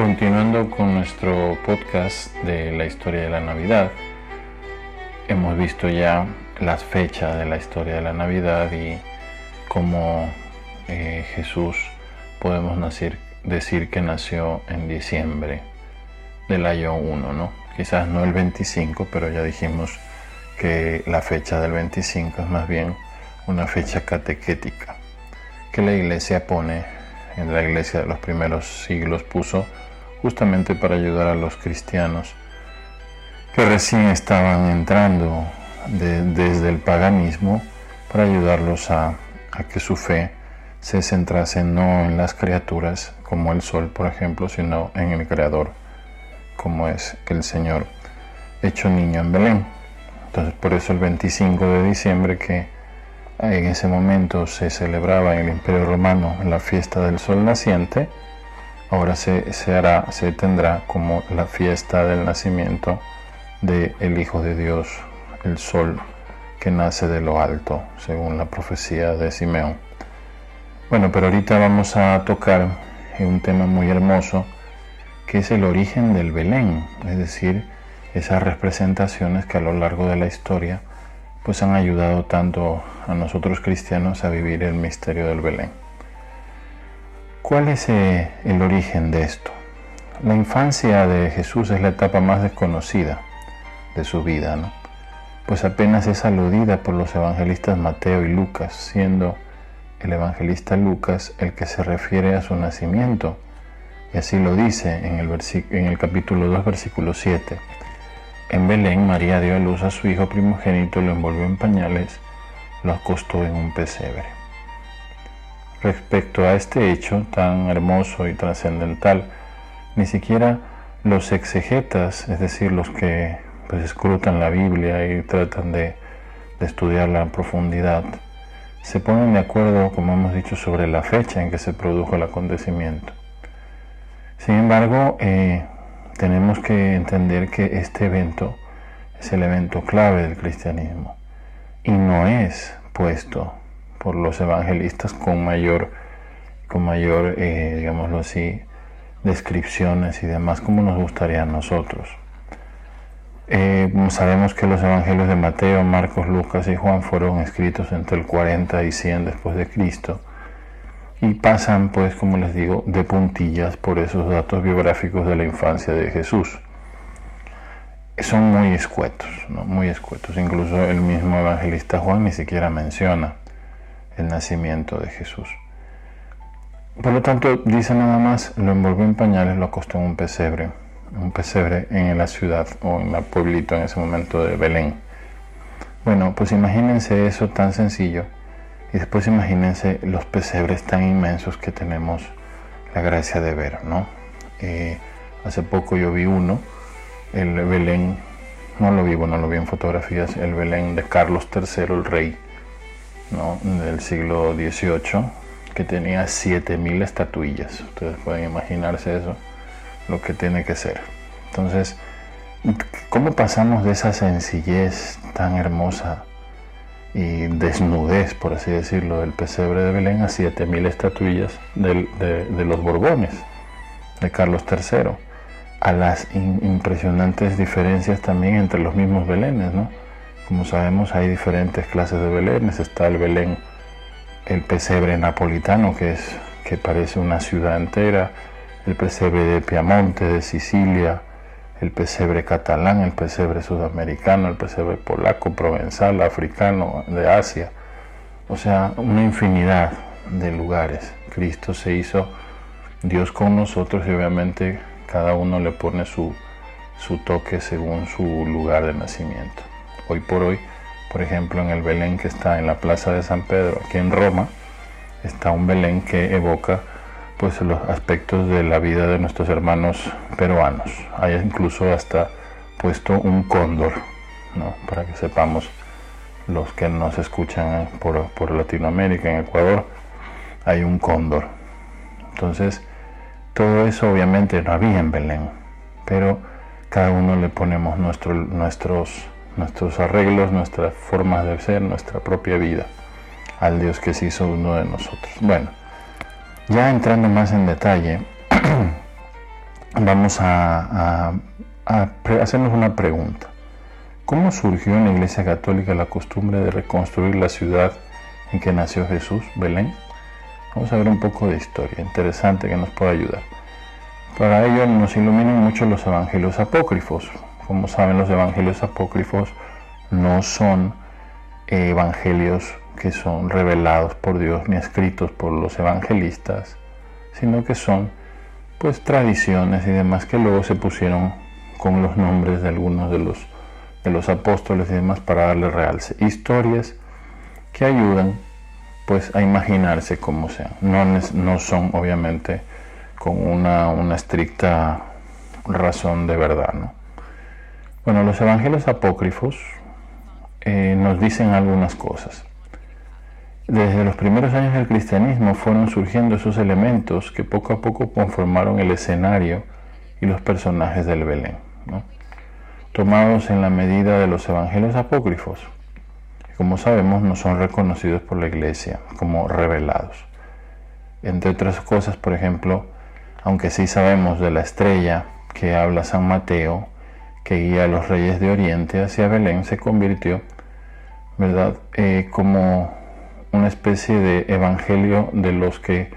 Continuando con nuestro podcast de la historia de la Navidad, hemos visto ya las fechas de la historia de la Navidad y cómo eh, Jesús podemos decir que nació en diciembre del año 1, ¿no? Quizás no el 25, pero ya dijimos que la fecha del 25 es más bien una fecha catequética que la iglesia pone, en la iglesia de los primeros siglos puso justamente para ayudar a los cristianos que recién estaban entrando desde el paganismo, para ayudarlos a, a que su fe se centrase no en las criaturas como el sol, por ejemplo, sino en el Creador, como es el Señor hecho niño en Belén. Entonces, por eso el 25 de diciembre, que en ese momento se celebraba en el Imperio Romano la fiesta del sol naciente, ahora se, hará, se tendrá como la fiesta del nacimiento del el Hijo de Dios, el sol que nace de lo alto, según la profecía de Simeón. Bueno, pero ahorita vamos a tocar un tema muy hermoso, que es el origen del Belén, es decir, esas representaciones que a lo largo de la historia pues han ayudado tanto a nosotros cristianos a vivir el misterio del Belén. ¿Cuál es eh, el origen de esto? La infancia de Jesús es la etapa más desconocida de su vida, ¿no? pues apenas es aludida por los evangelistas Mateo y Lucas, siendo el evangelista Lucas el que se refiere a su nacimiento, y así lo dice en el, en el capítulo 2, versículo 7. En Belén, María dio a luz a su hijo primogénito, lo envolvió en pañales, lo acostó en un pesebre. Respecto a este hecho tan hermoso y trascendental, ni siquiera los exegetas, es decir, los que pues, escrutan la Biblia y tratan de, estudiarla en profundidad, se ponen de acuerdo, como hemos dicho, sobre la fecha en que se produjo el acontecimiento. Sin embargo, eh, tenemos que entender que este evento es el evento clave del cristianismo y no es puesto por los evangelistas con mayor, con mayor eh, digámoslo así, descripciones y demás como nos gustaría a nosotros. Eh, sabemos que los evangelios de Mateo, Marcos, Lucas y Juan fueron escritos entre el 40 y 100 después de Cristo y pasan, pues, como les digo, de puntillas por esos datos biográficos de la infancia de Jesús. Son muy escuetos, ¿no? muy escuetos. Incluso el mismo evangelista Juan ni siquiera menciona el nacimiento de Jesús. Por lo tanto, dice nada más, lo envolvió en pañales, lo acostó en un pesebre, un pesebre en la ciudad o en el pueblito en ese momento de Belén. Bueno, pues imagínense eso tan sencillo y después imagínense los pesebres tan inmensos que tenemos la gracia de ver, ¿no? Eh, hace poco yo vi uno, el Belén, no lo vi, bueno, lo vi en fotografías, el Belén de Carlos III, el rey del siglo XVIII, que tenía 7.000 estatuillas. Ustedes pueden imaginarse eso, lo que tiene que ser. Entonces, ¿cómo pasamos de esa sencillez tan hermosa y desnudez, por así decirlo, del pesebre de Belén a 7.000 estatuillas de, los Borbones, de Carlos III? A las impresionantes diferencias también entre los mismos Belenes, ¿no? Como sabemos hay diferentes clases de belenes. Está el belén, el pesebre napolitano, que, es, que parece una ciudad entera, el pesebre de Piamonte, de Sicilia, el pesebre catalán, el pesebre sudamericano, el pesebre polaco, provenzal, africano, de Asia. O sea, una infinidad de lugares. Cristo se hizo Dios con nosotros y obviamente cada uno le pone su, su toque según su lugar de nacimiento hoy por hoy, por ejemplo, en el Belén que está en la Plaza de San Pedro, aquí en Roma, está un Belén que evoca pues los aspectos de la vida de nuestros hermanos peruanos. Hay incluso hasta puesto un cóndor, ¿no? para que sepamos los que nos escuchan por, por Latinoamérica, en Ecuador, hay un cóndor. Entonces, todo eso obviamente no había en Belén, pero cada uno le ponemos nuestro, nuestros nuestros arreglos, nuestras formas de ser, nuestra propia vida al Dios que se hizo uno de nosotros. Bueno, ya entrando más en detalle, vamos a, hacernos una pregunta. ¿Cómo surgió en la Iglesia Católica la costumbre de reconstruir la ciudad en que nació Jesús, Belén? Vamos a ver un poco de historia interesante que nos puede ayudar. Para ello nos iluminan mucho los evangelios apócrifos. Como saben, los evangelios apócrifos no son evangelios que son revelados por Dios ni escritos por los evangelistas, sino que son pues tradiciones y demás que luego se pusieron con los nombres de algunos de los, de los apóstoles y demás para darle realce. Historias que ayudan pues a imaginarse cómo sean. No, no son obviamente con una, estricta razón de verdad. ¿no? Bueno, los evangelios apócrifos eh, nos dicen algunas cosas. Desde los primeros años del cristianismo fueron surgiendo esos elementos que poco a poco conformaron el escenario y los personajes del Belén, tomados en la medida de los evangelios apócrifos, que como sabemos no son reconocidos por la iglesia como revelados. Entre otras cosas, por ejemplo, aunque sí sabemos de la estrella que habla San Mateo, que guía a los reyes de Oriente hacia Belén, se convirtió, ¿verdad?, eh, como una especie de evangelio de los que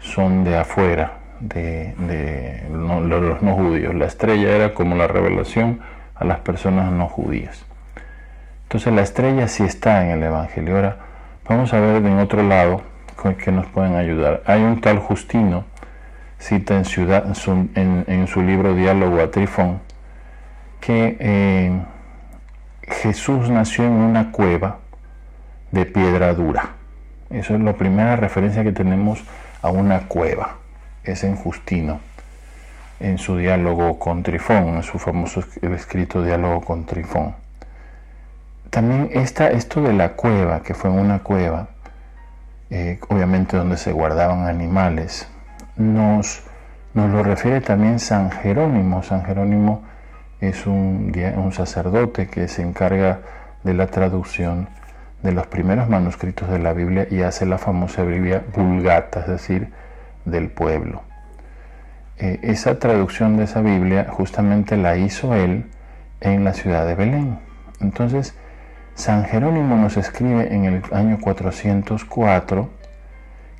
son de afuera, de, los no judíos. La estrella era como la revelación a las personas no judías. Entonces la estrella sí está en el evangelio. Ahora vamos a ver en otro lado que nos pueden ayudar. Hay un tal Justino, cita en, en, su libro Diálogo a Trifón, que eh, Jesús nació en una cueva de piedra dura. Eso es la primera referencia que tenemos a una cueva. Es en Justino, en su diálogo con Trifón, en su famoso escrito diálogo con Trifón. También está esto de la cueva, que fue en una cueva, eh, obviamente donde se guardaban animales, nos, nos lo refiere también San Jerónimo. San Jerónimo es un, un sacerdote que se encarga de la traducción de los primeros manuscritos de la Biblia y hace la famosa Biblia vulgata, es decir, del pueblo. Eh, esa traducción de esa Biblia justamente la hizo él en la ciudad de Belén. Entonces, San Jerónimo nos escribe en el año 404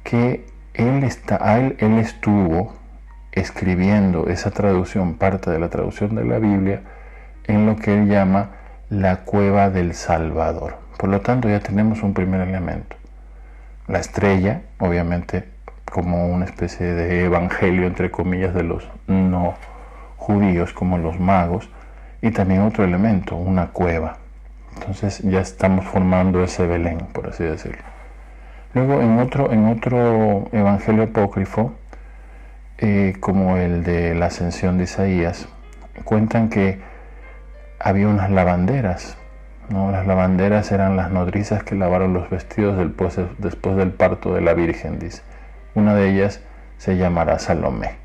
que él, está, él, él estuvo escribiendo esa traducción, parte de la traducción de la Biblia, en lo que él llama la cueva del Salvador. Por lo tanto, ya tenemos un primer elemento. La estrella, obviamente, como una especie de evangelio, entre comillas, de los no judíos, como los magos, y también otro elemento, una cueva. Entonces ya estamos formando ese Belén, por así decirlo. Luego en otro, en otro evangelio apócrifo, eh, como el de la ascensión de Isaías, cuentan que había unas lavanderas las lavanderas eran las nodrizas que lavaron los vestidos después del parto de la Virgen, dice. Una de ellas se llamará Salomé.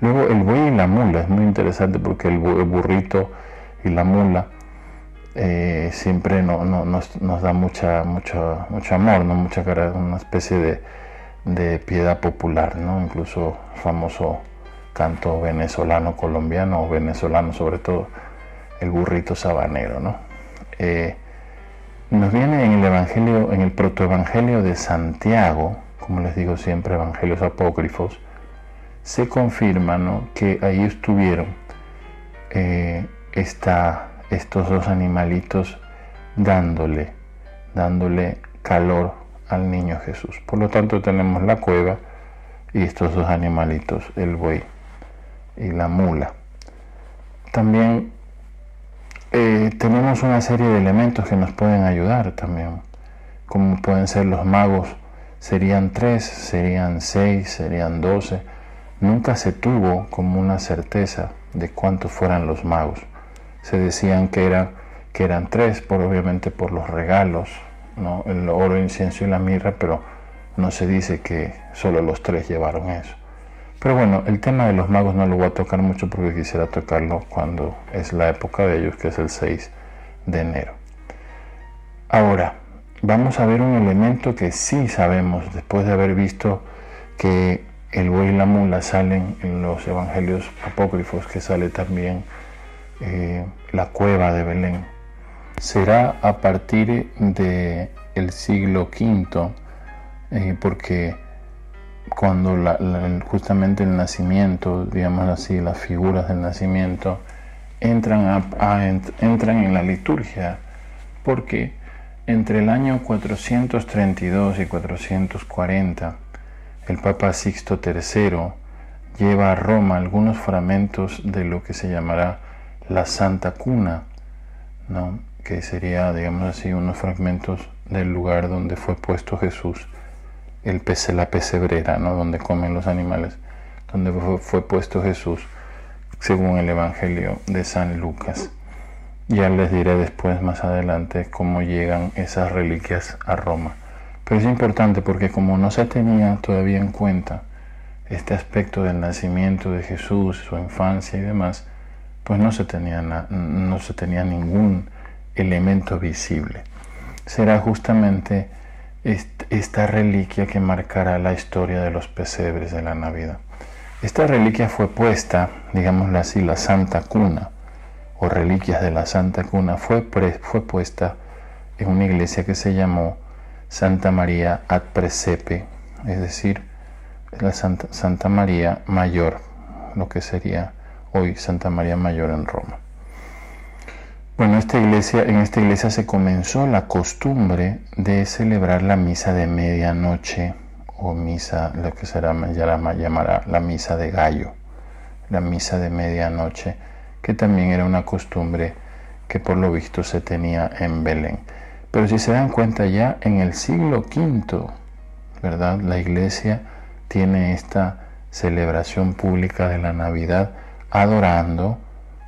Luego el buey y la mula, es muy interesante porque el, burrito y la mula eh, siempre nos, da mucha, mucho, mucho amor, ¿no? mucha cara, una especie de, de piedad popular, ¿no? incluso famoso canto venezolano, colombiano o venezolano sobre todo el burrito sabanero, ¿no? Eh, nos viene en el Evangelio, en el protoevangelio de Santiago, como les digo siempre, evangelios apócrifos, se confirma que ahí estuvieron eh, estos dos animalitos dándole, dándole calor al niño Jesús. Por lo tanto tenemos la cueva y estos dos animalitos, el buey y la mula. También eh, tenemos una serie de elementos que nos pueden ayudar también, como pueden ser los magos, serían tres, serían seis, serían doce. Nunca se tuvo como una certeza de cuántos fueran los magos. Se decían que, eran que eran tres, por, obviamente por los regalos, ¿no? el oro, incienso y la mirra, pero no se dice que solo los tres llevaron eso. Pero bueno, el tema de los magos no lo voy a tocar mucho porque quisiera tocarlo cuando es la época de ellos, que es el 6 de enero. Ahora, vamos a ver un elemento que sí sabemos, después de haber visto que el buey y la mula salen en los evangelios apócrifos, que sale también eh, la cueva de Belén. Será a partir del el siglo V, eh, porque cuando justamente el nacimiento, digamos así, las figuras del nacimiento, entran, entran en la liturgia, porque entre el año 432 y 440, el Papa Sixto III lleva a Roma algunos fragmentos de lo que se llamará la Santa Cuna, ¿no? Que sería, digamos así, unos fragmentos del lugar donde fue puesto Jesús, el pece, la pesebrera, ¿no? donde comen los animales, donde fue puesto Jesús, según el Evangelio de San Lucas. Ya les diré después, más adelante, cómo llegan esas reliquias a Roma. Pero es importante porque como no se tenía todavía en cuenta este aspecto del nacimiento de Jesús, su infancia y demás, pues no se tenía, no se tenía ningún elemento visible. Será justamente esta reliquia que marcará la historia de los pesebres de la Navidad. Esta reliquia fue puesta, digámoslo así, la Santa Cuna, o reliquias de la Santa Cuna fue, fue puesta en una iglesia que se llamó Santa María ad Presepe, es decir, la Santa, Santa María Mayor, lo que sería hoy Santa María Mayor en Roma. Bueno, esta iglesia, en esta iglesia se comenzó la costumbre de celebrar la misa de medianoche o misa, lo que será ya llamará la misa de gallo, la misa de medianoche que también era una costumbre que por lo visto se tenía en Belén. Pero si se dan cuenta ya en el siglo V, ¿verdad? La iglesia tiene esta celebración pública de la Navidad adorando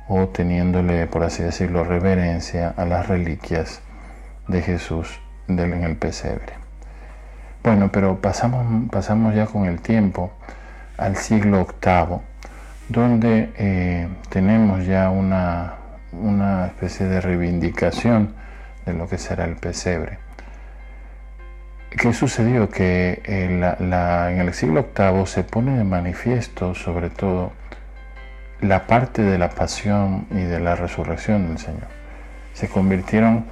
o teniéndole, por así decirlo, reverencia a las reliquias de Jesús en el pesebre. Bueno, pero pasamos, pasamos ya con el tiempo al siglo VIII donde eh, tenemos ya una, especie de reivindicación de lo que será el pesebre. ¿Qué sucedió? Que eh, en el siglo VIII se pone de manifiesto sobre todo la parte de la pasión y de la resurrección del Señor. Se convirtieron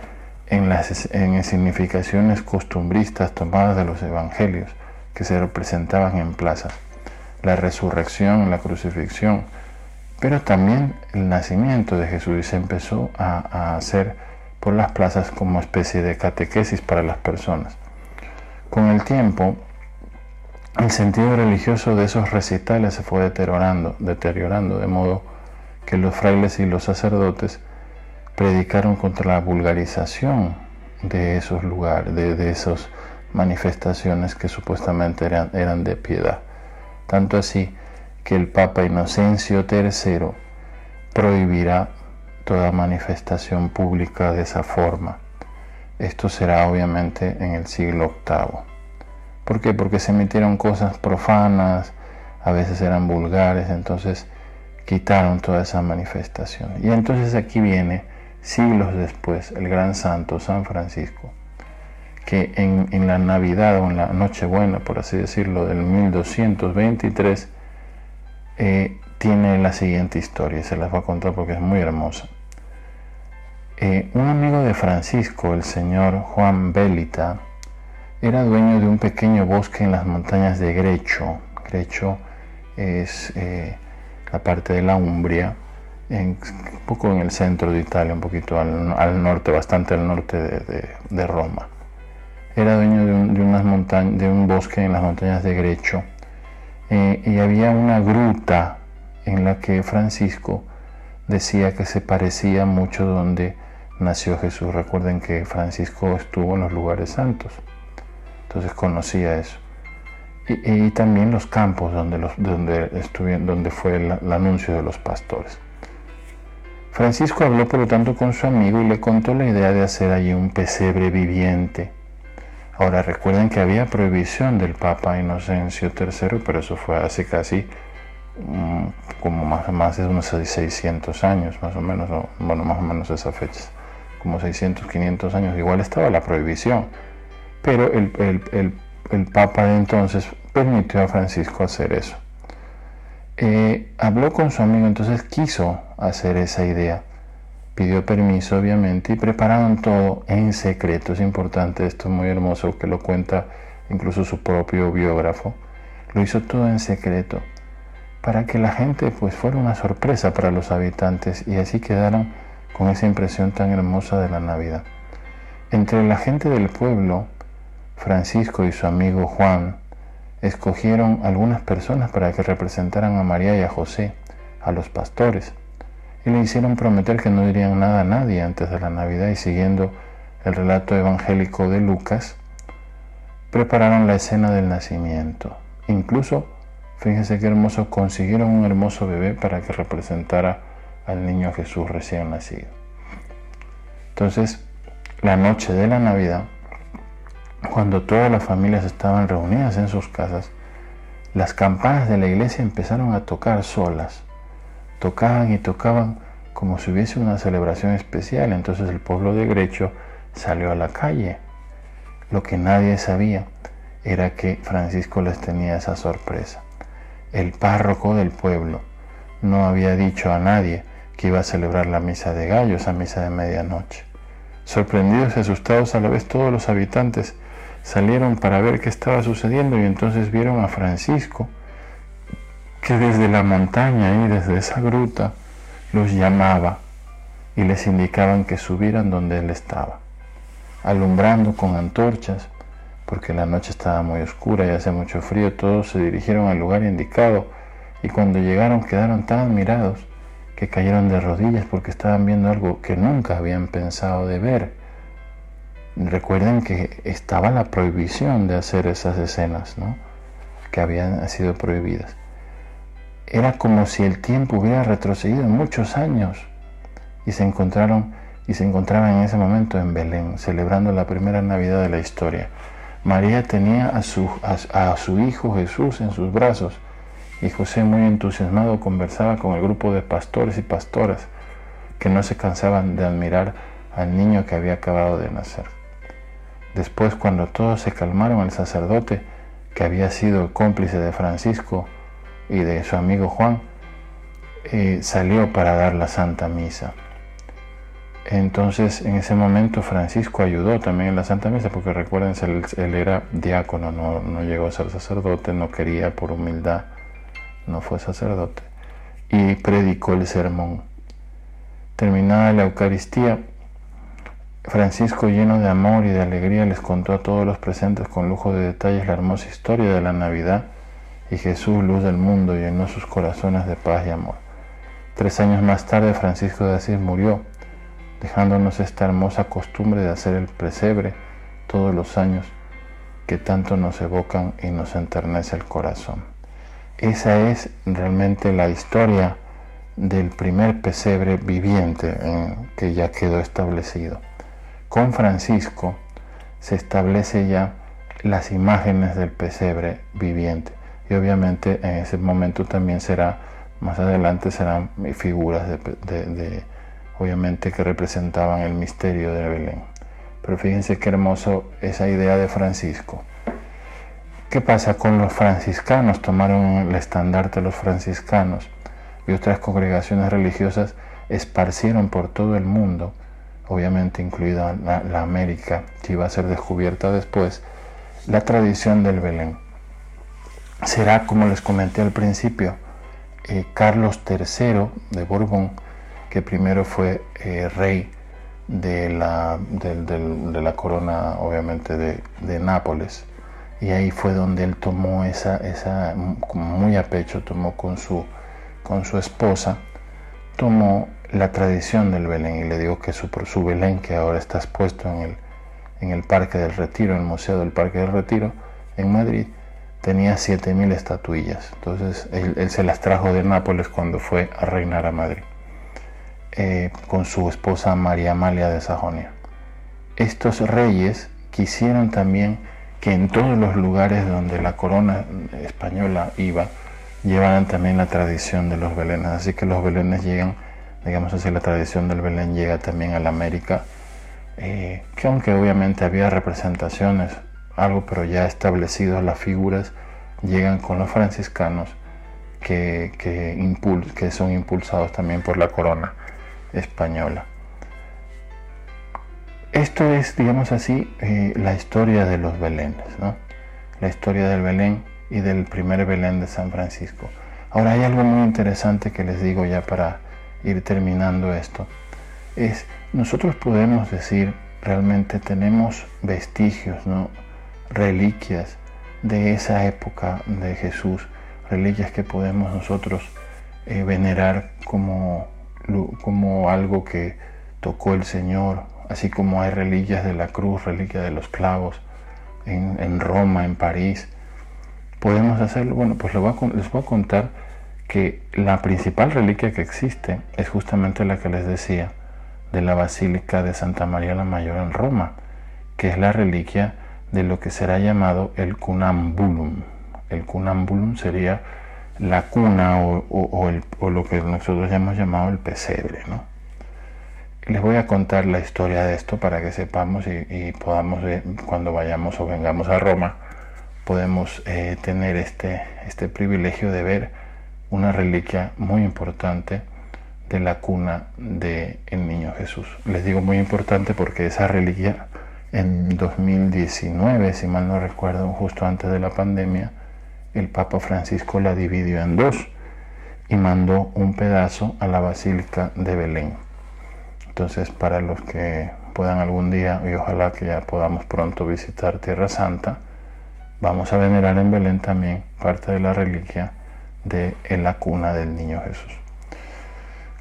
en las en significaciones costumbristas tomadas de los evangelios que se representaban en plazas la resurrección, la crucifixión, pero también el nacimiento de Jesús y se empezó a, hacer por las plazas como especie de catequesis para las personas. Con el tiempo, el sentido religioso de esos recitales se fue deteriorando, deteriorando de modo que los frailes y los sacerdotes predicaron contra la vulgarización de esos lugares, de, esas manifestaciones que supuestamente eran, eran de piedad tanto así que el Papa Inocencio III prohibirá toda manifestación pública de esa forma. Esto será obviamente en el siglo VIII. ¿Por qué? Porque se emitieron cosas profanas, a veces eran vulgares, entonces quitaron toda esa manifestación. Y entonces aquí viene, siglos después, el gran santo San Francisco, que en, la Navidad o en la Nochebuena, por así decirlo, del 1223, eh, tiene la siguiente historia, se las voy a contar porque es muy hermosa. Eh, un amigo de Francisco, el señor Juan Bélita, era dueño de un pequeño bosque en las montañas de Grecho. Grecho es eh, la parte de la Umbria, un poco en el centro de Italia, un poquito al, norte, bastante al norte de Roma era dueño de un, de de un bosque en las montañas de Grecho eh, y había una gruta en la que Francisco decía que se parecía mucho donde nació Jesús. Recuerden que Francisco estuvo en los lugares santos, entonces conocía eso. Y, también los campos donde, donde, donde fue el anuncio de los pastores. Francisco habló por lo tanto con su amigo y le contó la idea de hacer allí un pesebre viviente Ahora recuerden que había prohibición del Papa Inocencio III, pero eso fue hace casi mm, como más, más de unos 600 años, más o menos, bueno, más o menos esa fecha, como 600, 500 años, igual estaba la prohibición, pero el, el, el, Papa de entonces permitió a Francisco hacer eso. Eh, habló con su amigo, entonces quiso hacer esa idea. Pidió permiso, obviamente, y prepararon todo en secreto. Es importante, esto es muy hermoso que lo cuenta incluso su propio biógrafo. Lo hizo todo en secreto para que la gente pues fuera una sorpresa para los habitantes y así quedaran con esa impresión tan hermosa de la Navidad. Entre la gente del pueblo, Francisco y su amigo Juan escogieron algunas personas para que representaran a María y a José, a los pastores, y le hicieron prometer que no dirían nada a nadie antes de la Navidad y siguiendo el relato evangélico de Lucas, prepararon la escena del nacimiento. Incluso, fíjense qué hermoso, consiguieron un hermoso bebé para que representara al niño Jesús recién nacido. Entonces, la noche de la Navidad, cuando todas las familias estaban reunidas en sus casas, las campanas de la iglesia empezaron a tocar solas. Tocaban y tocaban como si hubiese una celebración especial. Entonces el pueblo de Grecho salió a la calle. Lo que nadie sabía era que Francisco les tenía esa sorpresa. El párroco del pueblo no había dicho a nadie que iba a celebrar la misa de gallos, a misa de medianoche. Sorprendidos y asustados a la vez todos los habitantes salieron para ver qué estaba sucediendo y entonces vieron a Francisco que desde la montaña y desde esa gruta los llamaba y les indicaban que subieran donde él estaba, alumbrando con antorchas, porque la noche estaba muy oscura y hace mucho frío, todos se dirigieron al lugar indicado y cuando llegaron quedaron tan admirados que cayeron de rodillas porque estaban viendo algo que nunca habían pensado de ver Recuerden que estaba la prohibición de hacer esas escenas, ¿no? que habían sido prohibidas. Era como si el tiempo hubiera retrocedido muchos años y se encontraron y se encontraban en ese momento en Belén, celebrando la primera Navidad de la historia. María tenía a su, a su hijo Jesús en sus brazos y José muy entusiasmado conversaba con el grupo de pastores y pastoras que no se cansaban de admirar al niño que había acabado de nacer. Después, cuando todos se calmaron, el sacerdote, que había sido cómplice de Francisco y de su amigo Juan, eh, salió para dar la Santa Misa. Entonces, en ese momento, Francisco ayudó también en la Santa Misa, porque recuerden, él, él era diácono, no, no llegó a ser sacerdote, no quería por humildad, no fue sacerdote, y predicó el sermón. Terminada la Eucaristía, Francisco, lleno de amor y de alegría, les contó a todos los presentes con lujo de detalles la hermosa historia de la Navidad y Jesús, luz del mundo, llenó sus corazones de paz y amor. Tres años más tarde, Francisco de Asís murió, dejándonos esta hermosa costumbre de hacer el presebre todos los años que tanto nos evocan y nos enternece el corazón. Esa es realmente la historia del primer pesebre viviente que ya quedó establecido con Francisco se establece ya las imágenes del pesebre viviente. Y obviamente en ese momento también será más adelante serán figuras de, obviamente que representaban el misterio de Belén. Pero fíjense qué hermoso esa idea de Francisco. ¿Qué pasa con los franciscanos? Tomaron el estandarte los franciscanos y otras congregaciones religiosas esparcieron por todo el mundo obviamente incluida la, América, que iba a ser descubierta después, la tradición del Belén. Será, como les comenté al principio, eh, Carlos III de Borbón, que primero fue eh, rey de la, de, la, corona, obviamente, de, Nápoles. Y ahí fue donde él tomó esa, esa muy a pecho, tomó con su, con su esposa, tomó la tradición del Belén y le digo que su, su Belén que ahora está expuesto en el, en el Parque del Retiro, en el Museo del Parque del Retiro, en Madrid, tenía 7.000 estatuillas. Entonces él, se las trajo de Nápoles cuando fue a reinar a Madrid, eh, con su esposa María Amalia de Sajonia. Estos reyes quisieron también que en todos los lugares donde la corona española iba, llevaran también la tradición de los belenes. Así que los belenes llegan digamos así, la tradición del Belén llega también a la América, eh, que aunque obviamente había representaciones, algo, pero ya establecidas las figuras, llegan con los franciscanos que, que, son impulsados también por la corona española. Esto es, digamos así, eh, la historia de los Belénes, ¿no? la historia del Belén y del primer Belén de San Francisco. Ahora hay algo muy interesante que les digo ya para ir terminando esto. Es, nosotros podemos decir, realmente tenemos vestigios, ¿no? reliquias de esa época de Jesús, reliquias que podemos nosotros eh, venerar como, como algo que tocó el Señor, así como hay reliquias de la cruz, reliquias de los clavos en, Roma, en París. Podemos hacerlo, bueno, pues les voy a contar que la principal reliquia que existe es justamente la que les decía de la Basílica de Santa María la Mayor en Roma, que es la reliquia de lo que será llamado el cunambulum. El cunambulum sería la cuna o, lo que nosotros hemos llamado el pesebre. ¿no? Les voy a contar la historia de esto para que sepamos y, podamos, cuando vayamos o vengamos a Roma, podemos eh, tener este, este privilegio de ver una reliquia muy importante de la cuna del el niño Jesús. Les digo muy importante porque esa reliquia en 2019, si mal no recuerdo, justo antes de la pandemia, el Papa Francisco la dividió en dos y mandó un pedazo a la Basílica de Belén. Entonces, para los que puedan algún día, y ojalá que ya podamos pronto visitar Tierra Santa, vamos a venerar en Belén también parte de la reliquia de la cuna del niño Jesús.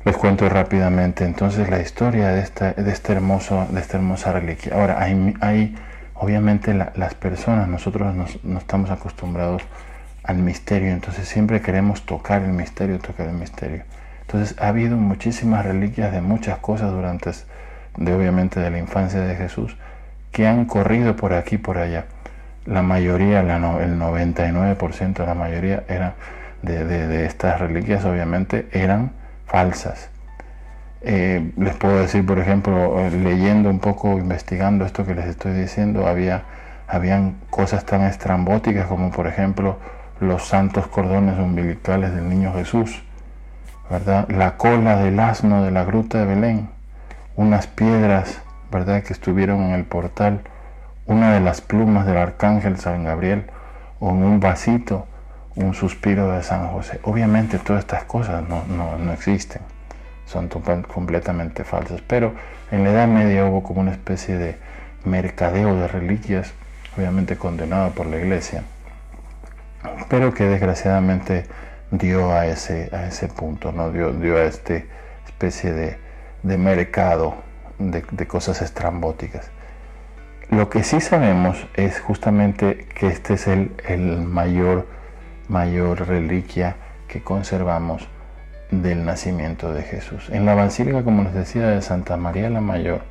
Les cuento rápidamente entonces la historia de esta, de este hermoso, de esta hermosa reliquia. Ahora, hay, hay obviamente las personas, nosotros no estamos acostumbrados al misterio, entonces siempre queremos tocar el misterio, tocar el misterio. Entonces ha habido muchísimas reliquias de muchas cosas durante, de obviamente de la infancia de Jesús, que han corrido por aquí por allá. La mayoría, la el 99% de la mayoría era de, estas reliquias obviamente eran falsas. Eh, les puedo decir, por ejemplo, eh, leyendo un poco, investigando esto que les estoy diciendo, había habían cosas tan estrambóticas como, por ejemplo, los santos cordones umbilicales del niño Jesús, ¿verdad? La cola del asno de la gruta de Belén, unas piedras, ¿verdad? Que estuvieron en el portal, una de las plumas del arcángel San Gabriel, o en un vasito un suspiro de San José. Obviamente todas estas cosas no, no, existen, son completamente falsas, pero en la Edad Media hubo como una especie de mercadeo de reliquias, obviamente condenado por la Iglesia, pero que desgraciadamente dio a ese, a ese punto, ¿no? dio, dio a esta especie de, de mercado de, de cosas estrambóticas. Lo que sí sabemos es justamente que este es el, el mayor mayor reliquia que conservamos del nacimiento de Jesús. En la Basílica, como les decía, de Santa María la Mayor,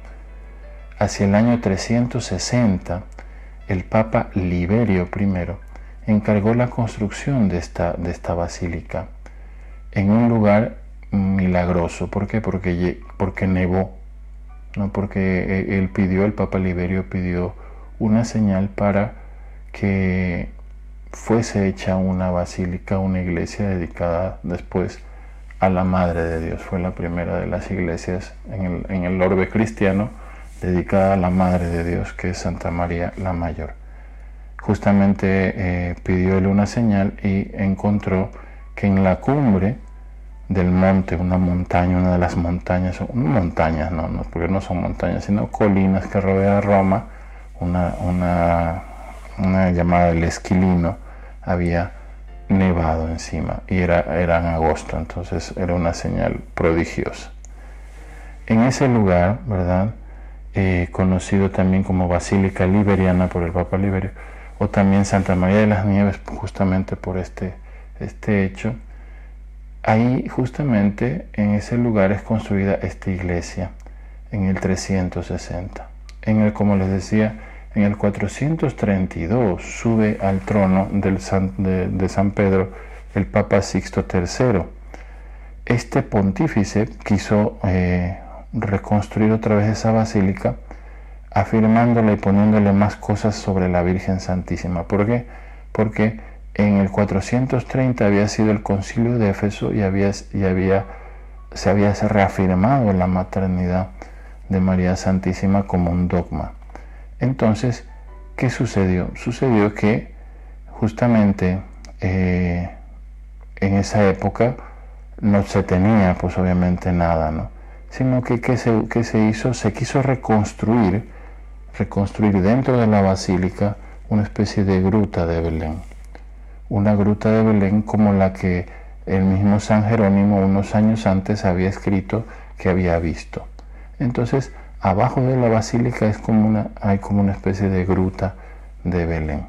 hacia el año 360, el Papa Liberio I encargó la construcción de esta, de esta basílica en un lugar milagroso. ¿Por qué? Porque, porque nevó, ¿no? porque e, él pidió, el Papa Liberio pidió una señal para que fuese hecha una basílica, una iglesia dedicada después a la Madre de Dios. Fue la primera de las iglesias en el, orbe cristiano dedicada a la Madre de Dios, que es Santa María la Mayor. Justamente eh, pidióle una señal y encontró que en la cumbre del monte, una montaña, una de las montañas, montañas, no, no, porque no son montañas, sino colinas que rodean Roma, una, una una llamada el Esquilino, había nevado encima y era, era en agosto, entonces era una señal prodigiosa. En ese lugar, ¿verdad? Eh, conocido también como Basílica Liberiana por el Papa Liberio, o también Santa María de las Nieves, justamente por este, este hecho, ahí justamente en ese lugar es construida esta iglesia en el 360, en el, como les decía, en el 432 sube al trono del de, San Pedro el Papa Sixto III. Este pontífice quiso eh, reconstruir otra vez esa basílica, afirmándole y poniéndole más cosas sobre la Virgen Santísima. ¿Por qué? Porque En el 430 había sido el concilio de Éfeso y, y había, se había reafirmado la maternidad de María Santísima como un dogma. Entonces, ¿qué sucedió? Sucedió que justamente eh, en esa época no se tenía pues obviamente nada, ¿no? sino que, que, se, se hizo, se quiso reconstruir, reconstruir dentro de la basílica una especie de gruta de Belén. Una gruta de Belén como la que el mismo San Jerónimo unos años antes había escrito que había visto. Entonces, abajo de la basílica es como una, hay como una especie de gruta de Belén.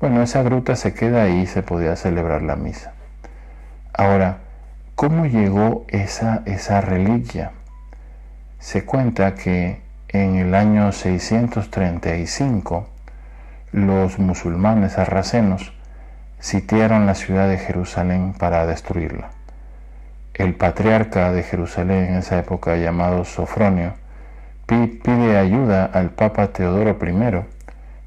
Bueno, esa gruta se queda ahí y se podía celebrar la misa. Ahora, ¿cómo llegó esa, esa reliquia? Se cuenta que en el año 635 los musulmanes sarracenos sitiaron la ciudad de Jerusalén para destruirla. El patriarca de Jerusalén en esa época, llamado Sofronio, pide ayuda al Papa Teodoro I,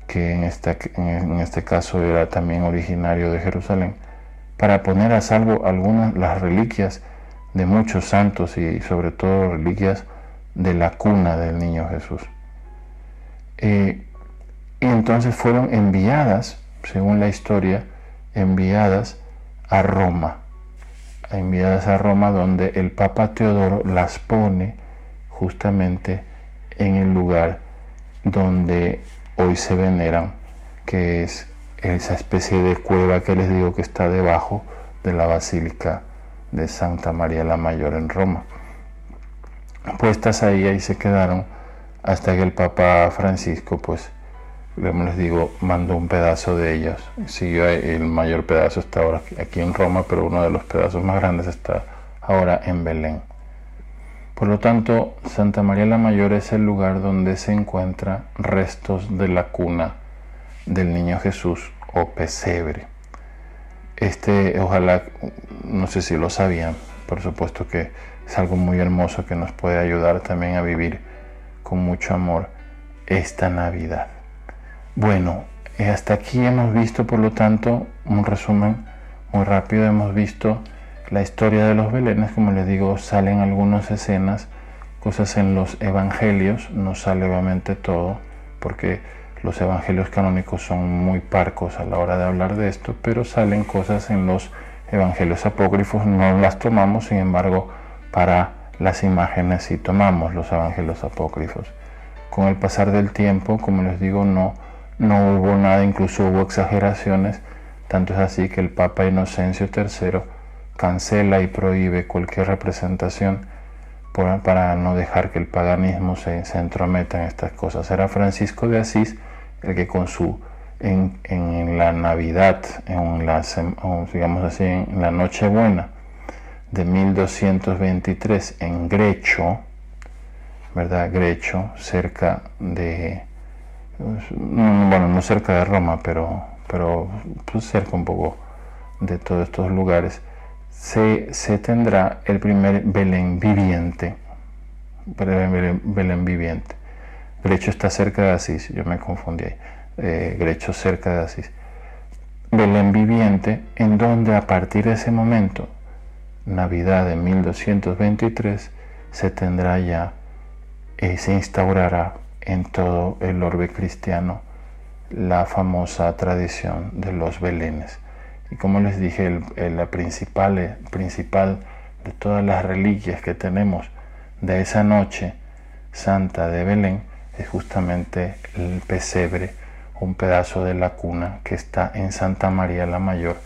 que en este, caso era también originario de Jerusalén, para poner a salvo algunas las reliquias de muchos santos y sobre todo reliquias de la cuna del niño Jesús. Eh, y entonces fueron enviadas, según la historia, enviadas a Roma, enviadas a Roma donde el Papa Teodoro las pone justamente en el lugar donde hoy se veneran, que es esa especie de cueva que les digo que está debajo de la Basílica de Santa María la Mayor en Roma. Puestas ahí, ahí se quedaron hasta que el Papa Francisco, pues, les digo, mandó un pedazo de ellas. Siguió el mayor pedazo está ahora aquí en Roma, pero uno de los pedazos más grandes está ahora en Belén. Por lo tanto, Santa María la Mayor es el lugar donde se encuentran restos de la cuna del niño Jesús o pesebre. Este, ojalá, no sé si lo sabían, por supuesto que es algo muy hermoso que nos puede ayudar también a vivir con mucho amor esta Navidad. Bueno, eh, hasta aquí hemos visto, por lo tanto, un resumen muy rápido, hemos visto la historia de los belenes, como les digo, salen algunas escenas, cosas en los evangelios, no sale obviamente todo, porque los evangelios canónicos son muy parcos a la hora de hablar de esto, pero salen cosas en los evangelios apócrifos, no las tomamos, sin embargo, para las imágenes sí tomamos los evangelios apócrifos. Con el pasar del tiempo, como les digo, no, no hubo nada, incluso hubo exageraciones, tanto es así que el Papa Inocencio III cancela y prohíbe cualquier representación para no dejar que el paganismo se, entrometa en estas cosas. Era Francisco de Asís el que con su en, la Navidad, en la, digamos así, en la Nochebuena de 1223 en Grecho, ¿verdad? Grecho, cerca de, bueno, no cerca de Roma, pero, pero pues cerca un poco de todos estos lugares, se, tendrá el primer Belén viviente. Belén, viviente. Grecho está cerca de Asís, yo me confundí ahí. Eh, Grecho cerca de Asís. Belén viviente, en donde a partir de ese momento, Navidad de 1223, se tendrá ya y se instaurará en todo el orbe cristiano la famosa tradición de los belenes. Y como les dije, la principal, principal de todas las reliquias que tenemos de esa noche santa de Belén es justamente el pesebre, un pedazo de la cuna que está en Santa María la Mayor,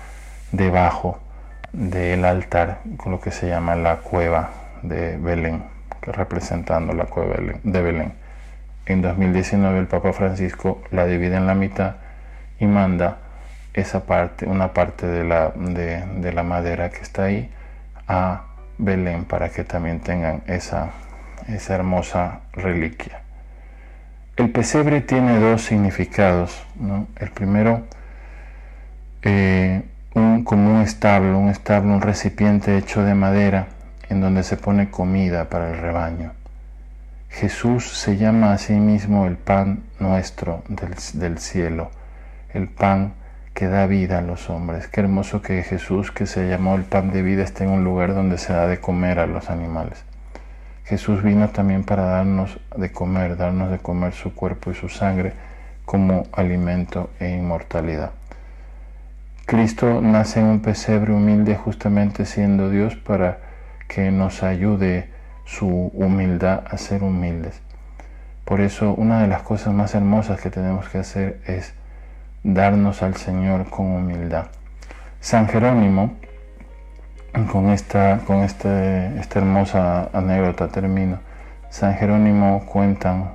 debajo del altar, con lo que se llama la cueva de Belén, representando la cueva de Belén. En 2019 el Papa Francisco la divide en la mitad y manda esa parte, una parte de la, de, la madera que está ahí a Belén para que también tengan esa, esa hermosa reliquia. El pesebre tiene dos significados. El primero, eh, un, como un establo, un establo, un recipiente hecho de madera en donde se pone comida para el rebaño. Jesús se llama a sí mismo el pan nuestro del, del cielo, el pan que da vida a los hombres. Qué hermoso que Jesús, que se llamó el pan de vida, esté en un lugar donde se da de comer a los animales. Jesús vino también para darnos de comer, darnos de comer su cuerpo y su sangre como alimento e inmortalidad. Cristo nace en un pesebre humilde justamente siendo Dios para que nos ayude su humildad a ser humildes. Por eso una de las cosas más hermosas que tenemos que hacer es darnos al Señor con humildad. San Jerónimo, con esta, con este, esta hermosa anécdota termino, San Jerónimo cuentan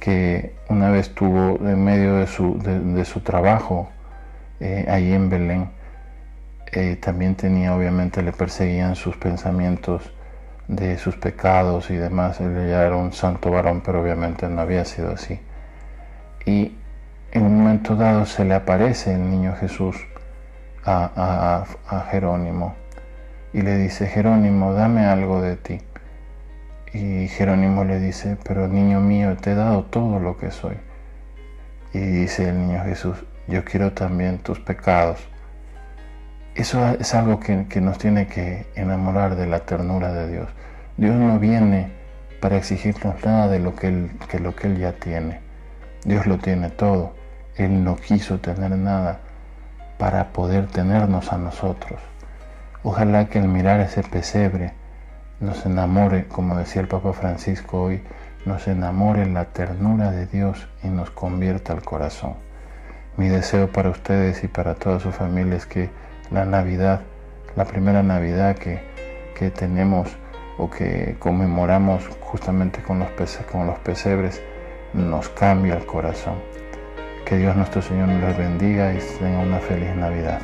que una vez tuvo en medio de su, de, su trabajo eh, ahí en Belén, eh, también tenía, obviamente le perseguían sus pensamientos de sus pecados y demás. Él ya era un santo varón, pero obviamente no había sido así. Y en un momento dado se le aparece el niño Jesús a, Jerónimo y le dice, Jerónimo, dame algo de ti. Y Jerónimo le dice, pero niño mío, te he dado todo lo que soy. Y dice el niño Jesús, yo quiero también tus pecados. Eso es algo que, que, nos tiene que enamorar de la ternura de Dios. Dios no viene para exigirnos nada de lo que que lo que él ya tiene. Dios lo tiene todo. Él no quiso tener nada para poder tenernos a nosotros. Ojalá que al mirar ese pesebre nos enamore, como decía el Papa Francisco hoy, nos enamore la ternura de Dios y nos convierta al corazón. Mi deseo para ustedes y para toda su familia es que la Navidad, la primera Navidad que, que tenemos o que conmemoramos justamente con los, con los pesebres, nos cambie el corazón. Que Dios nuestro Señor nos bendiga y tenga una feliz Navidad.